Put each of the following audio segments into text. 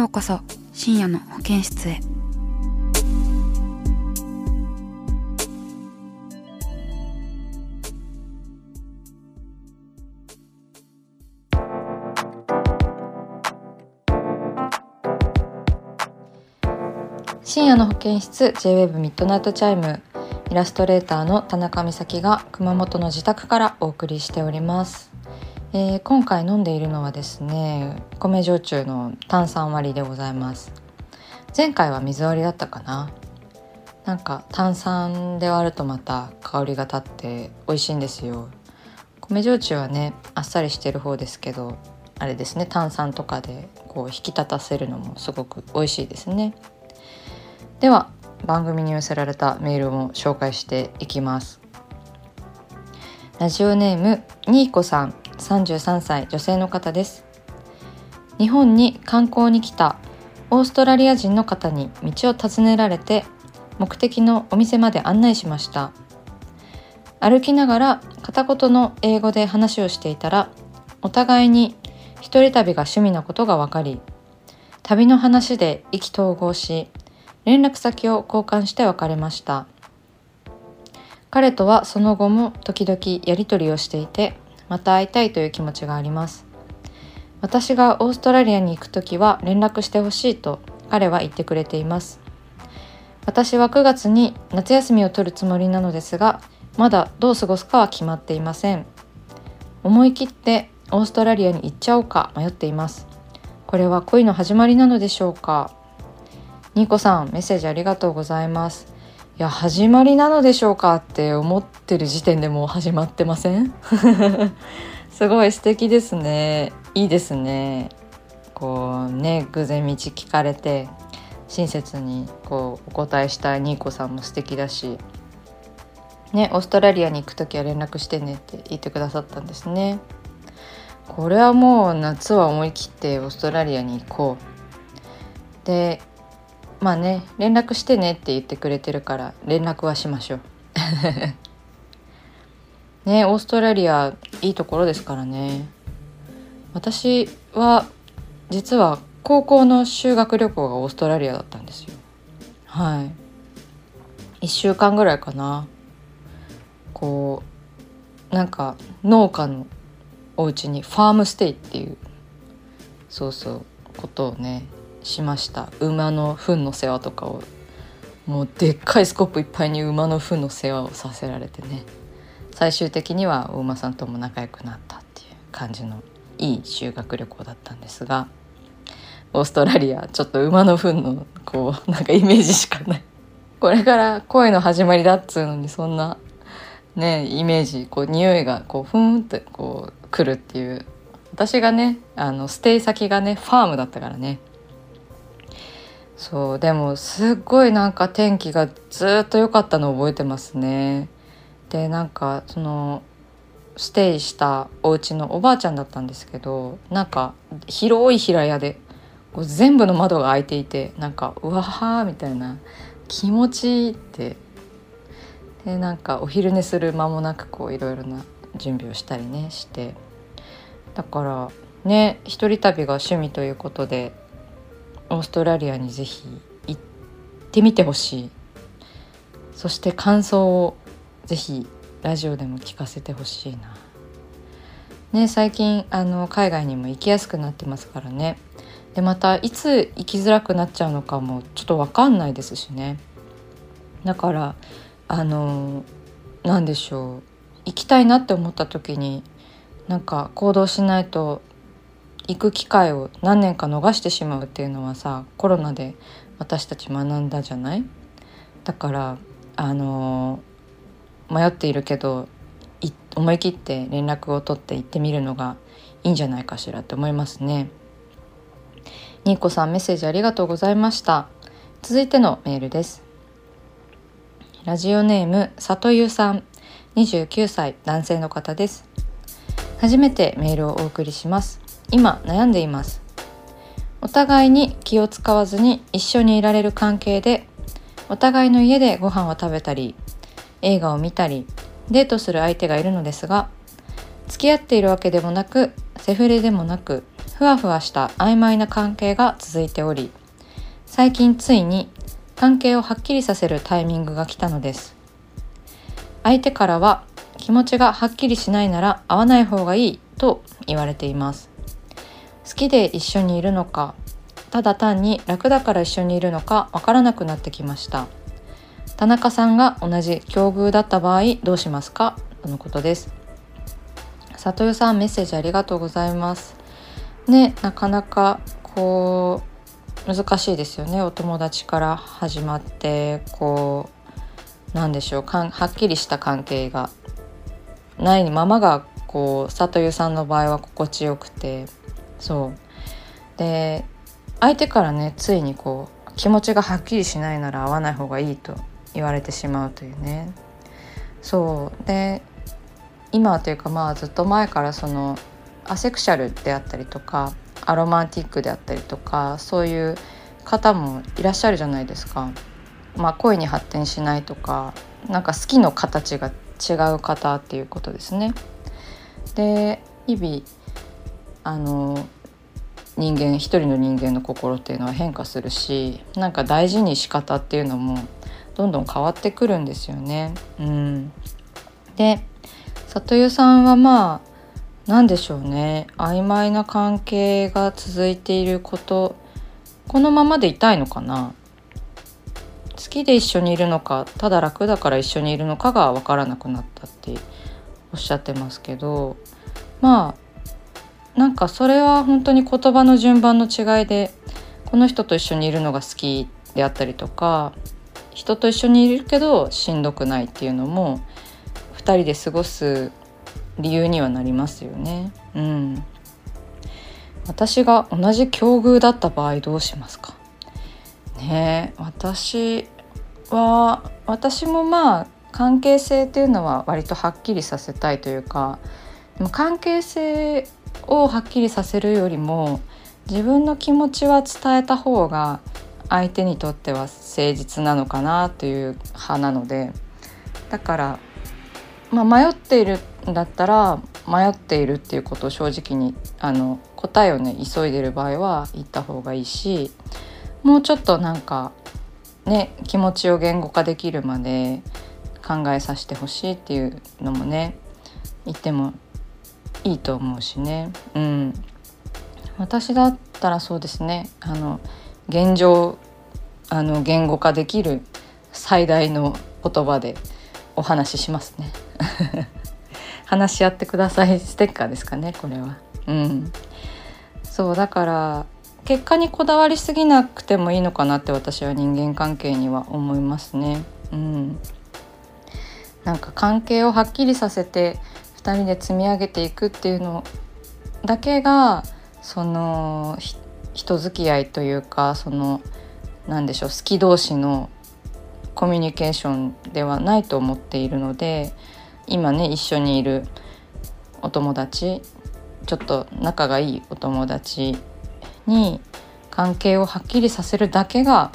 ようこそ深夜の保健室へ。深夜の保健室 J-WAVE ミッドナイトチャイムイラストレーターの田中美咲が熊本の自宅からお送りしております、えー今回飲んでいるのはですね米焼酎の炭酸割りでございます。前回は水割りだったかな。なんか炭酸で割るとまた香りが立って美味しいんですよ。米焼酎はねあっさりしてる方ですけどあれですね炭酸とかでこう引き立たせるのもすごく美味しいですね。では番組に寄せられたメールも紹介していきます。ラジオネームにーこさん。33歳女性の方です。日本に観光に来たオーストラリア人の方に道を尋ねられて目的のお店まで案内しました。歩きながら片言の英語で話をしていたらお互いに一人旅が趣味なことが分かり旅の話で意気投合し連絡先を交換して別れました。彼とはその後も時々やり取りをしていてまた会いたいという気持ちがあります。私がオーストラリアに行く時は連絡してほしいと彼は言ってくれています。私は9月に夏休みを取るつもりなのですがまだどう過ごすかは決まっていません。思い切ってオーストラリアに行っちゃおうか迷っています。これは恋の始まりなのでしょうか。ニコさんメッセージありがとうございます。や始まりなのでしょうかって思ってる時点でもう始まってません？すごい素敵ですね。いいですね。こうね偶然道聞かれて親切にこうお答えしたニーコさんも素敵だしねオーストラリアに行く時は連絡してねって言ってくださったんですね。これはもう夏は思い切ってオーストラリアに行こう。でまあね連絡してねって言ってくれてるから連絡はしましょう。ねオーストラリアいいところですからね。私は実は高校の修学旅行がオーストラリアだったんですよ。はい。1週間ぐらいかな。こうなんか農家のお家にファームステイっていうそうそうことをねしました。馬の糞の世話とかを。もうでっかいスコップいっぱいに馬の糞の世話をさせられてね。最終的にはお馬さんとも仲良くなったっていう感じのいい修学旅行だったんですがオーストラリアちょっと馬の糞のこうなんかイメージしかない。これから恋の始まりだっつうのにそんなねイメージこう匂いがこうふーんってこう来るっていう。私がねあのステイ先がねファームだったからね。そうでもすっごいなんか天気がずっと良かったのを覚えてますね。でなんかそのステイしたお家のおばあちゃんだったんですけどなんか広い平屋でこう全部の窓が開いていてなんかうわはーみたいな気持ちいいって。でなんかお昼寝する間もなくこういろいろな準備をしたりねして。だからね一人旅が趣味ということでオーストラリアにぜひ行ってみてほしい。そして感想をぜひラジオでも聞かせてほしいな。ね最近あの海外にも行きやすくなってますからね。でまたいつ生きづらくなっちゃうのかもちょっと分かんないですしね。だからあの何でしょう。行きたいなって思った時になんか行動しないと行く機会を何年か逃してしまうっていうのはさコロナで私たち学んだじゃない？だからあの迷っているけど思い切って連絡を取って行ってみるのがいいんじゃないかしらって思いますね。ニーコさんメッセージありがとうございました。続いてのメールです。ラジオネーム里湯さん29歳男性の方です初めてメールをお送りします今悩んでいます。お互いに気を使わずに一緒にいられる関係でお互いの家でご飯を食べたり映画を見たりデートする相手がいるのですが付き合っているわけでもなくセフレでもなくふわふわした曖昧な関係が続いており最近ついに関係をはっきりさせるタイミングが来たのです。相手からは気持ちがはっきりしないなら会わない方がいいと言われています。好きで一緒にいるのかただ単に楽だから一緒にいるのかわからなくなってきました。田中さんが同じ境遇だった場合どうしますか？とのことです。里代さんメッセージありがとうございます。ねなかなかこう難しいですよね。お友達から始まってこう何でしょう。かんはっきりした関係が。ないままがこう里湯さんの場合は心地よくて。そうで相手からねついにこう気持ちがはっきりしないなら会わない方がいいと言われてしまうというねそうで今というかまあずっと前からそのアセクシャルであったりとかアロマンティックであったりとかそういう方もいらっしゃるじゃないですか。まあ、恋に発展しないとかなんか好きの形が違う方っていうことですね。で日々あの人間一人の人間の心っていうのは変化するしなんか大事に仕方っていうのもどんどん変わってくるんですよね。うん、で里湯さんはまあ何でしょうね。曖昧な関係が続いていることこのままでいたいのかな。好きで一緒にいるのかただ楽だから一緒にいるのかが分からなくなったっておっしゃってますけどまあなんかそれは本当に言葉の順番の違いでこの人と一緒にいるのが好きであったりとか人と一緒にいるけどしんどくないっていうのも2人で過ごす理由にはなりますよね。うん、私が同じ境遇だった場合どうしますか？ね私は私もまあ関係性っていうのは割とはっきりさせたいというかでも関係性をはっきりさせるよりも自分の気持ちは伝えた方が相手にとっては誠実なのかなという派なのでだから、まあ、迷っているんだったら迷っているっていうことを正直にあの答えをね急いでる場合は言った方がいいしもうちょっとなんかね気持ちを言語化できるまで考えさせてほしいっていうのもね言ってもいいと思うしね。うん、私だったらそうですねあの現状あの言語化できる最大の言葉でお話ししますね。話し合ってくださいステッカーですかねこれは。うん、そうだから結果にこだわりすぎなくてもいいのかなって私は人間関係には思いますね。うん、なんか関係をはっきりさせて2人で積み上げていくっていうのだけがその人付き合いというかその何でしょう好き同士のコミュニケーションではないと思っているので今ね一緒にいるお友達ちょっと仲がいいお友達に関係をはっきりさせるだけが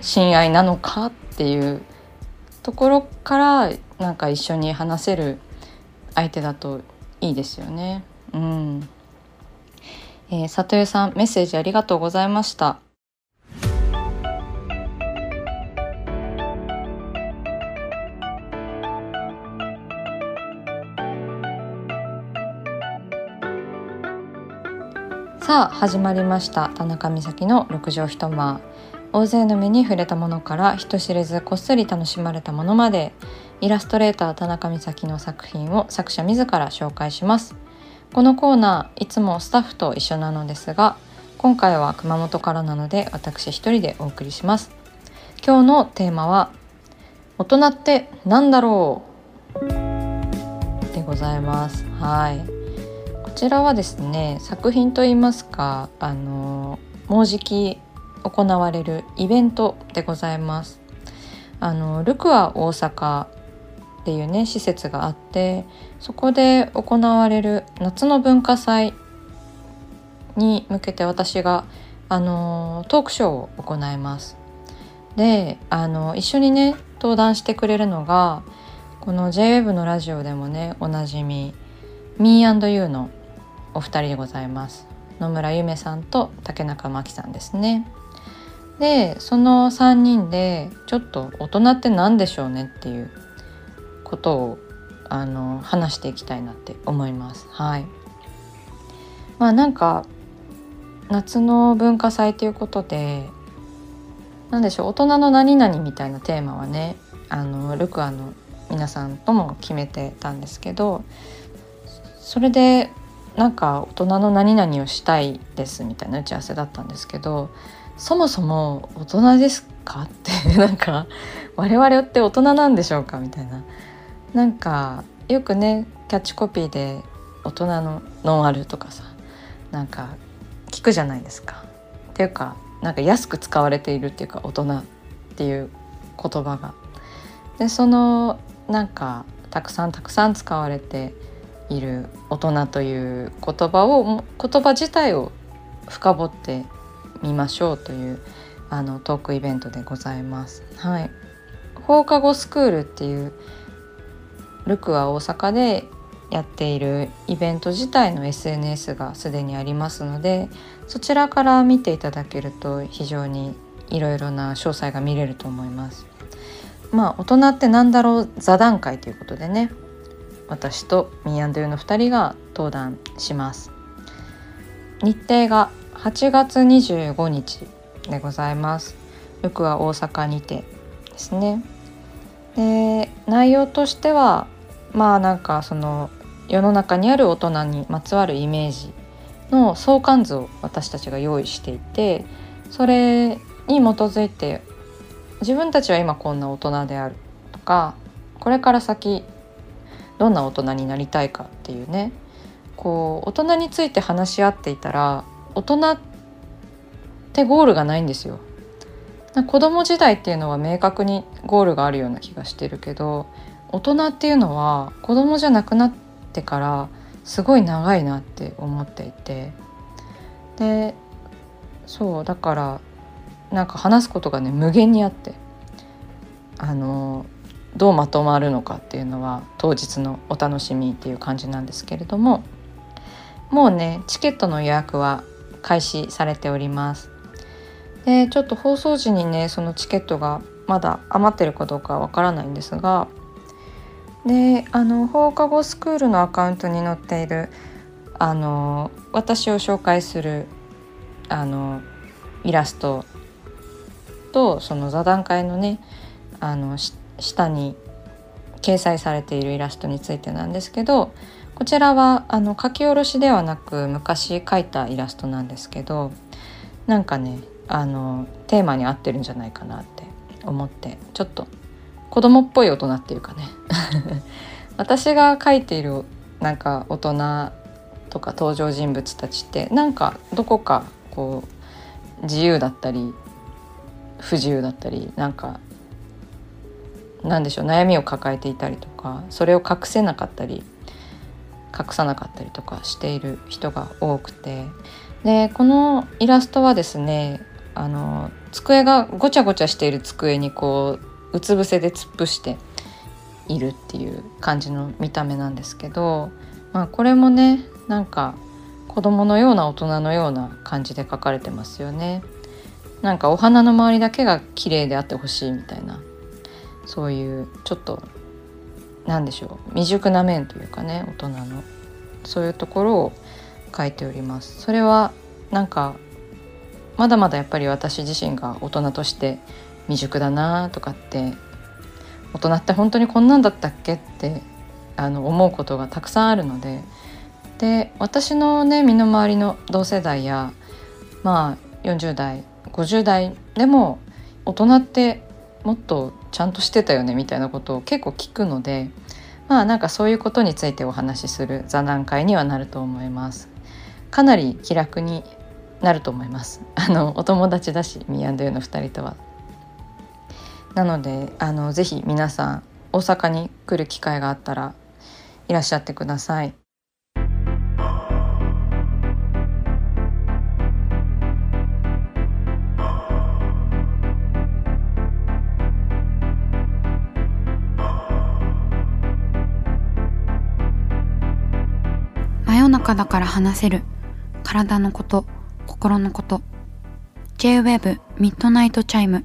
親愛なのかっていうところからなんか一緒に話せる相手だといいですよね。うん。えー、里江さんメッセージありがとうございました。さあ始まりました田中美咲の六畳一間大勢の目に触れたものから人知れずこっそり楽しまれたものまでイラストレーター田中美咲の作品を作者自ら紹介します。このコーナーいつもスタッフと一緒なのですが今回は熊本からなので私一人でお送りします。今日のテーマは大人って何だろう？でございます。はい。こちらはですね作品といいますかあのもうじき行われるイベントでございます。あのルクア大阪っていうね施設があってそこで行われる夏の文化祭に向けて私があのトークショーを行います。であの一緒にね登壇してくれるのがこの JWEB のラジオでもねおなじみ Me&You のお二人でございます。野村ゆめさんと竹中真紀さんですね。でその3人でちょっと大人って何でしょうねっていうことをあの話していきたいなって思います。はい。まあなんか夏の文化祭ということで何でしょう大人の何々みたいなテーマはねあのルクアの皆さんとも決めてたんですけどそれでなんか大人の何々をしたいですみたいな打ち合わせだったんですけどそもそも大人ですかって なんか我々って大人なんでしょうかみたいななんかよくねキャッチコピーで「大人のノンアル」とかさなんか聞くじゃないですか。っていうかなんか安く使われているっていうか大人っていう言葉が。でそのなんかたくさんたくさん使われている大人という言葉を言葉自体を深掘ってみましょうというあのトークイベントでございます。はい、放課後スクールっていうルクは大阪でやっているイベント自体の SNS がすでにありますのでそちらから見ていただけると非常にいろいろな詳細が見れると思います。まあ大人ってなんだろう座談会ということでね私とミーアンドゥの2人が登壇します。日程が8月25日でございます。ルクは大阪にてですね。で内容としてはまあなんかその世の中にある大人にまつわるイメージの相関図を私たちが用意していてそれに基づいて自分たちは今こんな大人であるとかこれから先どんな大人になりたいかっていうねこう大人について話し合っていたら大人ってゴールがないんですよ。子供時代っていうのは明確にゴールがあるような気がしてるけど大人っていうのは子供じゃなくなってからすごい長いなって思っていて。でそうだからなんか話すことがね無限にあって。あのどうまとまるのかっていうのは当日のお楽しみっていう感じなんですけれども。もうねチケットの予約は開始されております。でちょっと放送時にねそのチケットがまだ余ってるかどうかわからないんですがであの放課後スクールのアカウントに載っているあの私を紹介するあのイラストとその座談会のねあの下に掲載されているイラストについてなんですけどこちらはあの書き下ろしではなく昔描いたイラストなんですけどなんかねあのテーマに合ってるんじゃないかなって思ってちょっと子供っぽい大人っていうかね。私が描いているなんか大人とか登場人物たちってなんかどこかこう自由だったり不自由だったりなんかなんでしょう悩みを抱えていたりとかそれを隠せなかったり隠さなかったりとかしている人が多くて。でこのイラストはですねあの机がごちゃごちゃしている机にこううつ伏せで突っ伏しているっていう感じの見た目なんですけど、まあ、これもねなんか子供のような大人のような感じで描かれてますよね。なんかお花の周りだけが綺麗であってほしいみたいなそういうちょっと何でしょう未熟な面というかね大人のそういうところを書いております。それはなんかまだまだやっぱり私自身が大人として未熟だなとかって大人って本当にこんなんだったっけってあの思うことがたくさんあるのでで私のね身の回りの同世代やまあ40代50代でも大人ってもっとちゃんとしてたよねみたいなことを結構聞くのでまあなんかそういうことについてお話しする座談会にはなると思います。かなり気楽になると思います。あのお友達だしミーユの2人とは。なのであのぜひ皆さん大阪に来る機会があったらいらっしゃってください。真夜中だから話せる。体のこと心のこと。 J-WAVE ミッドナイトチャイム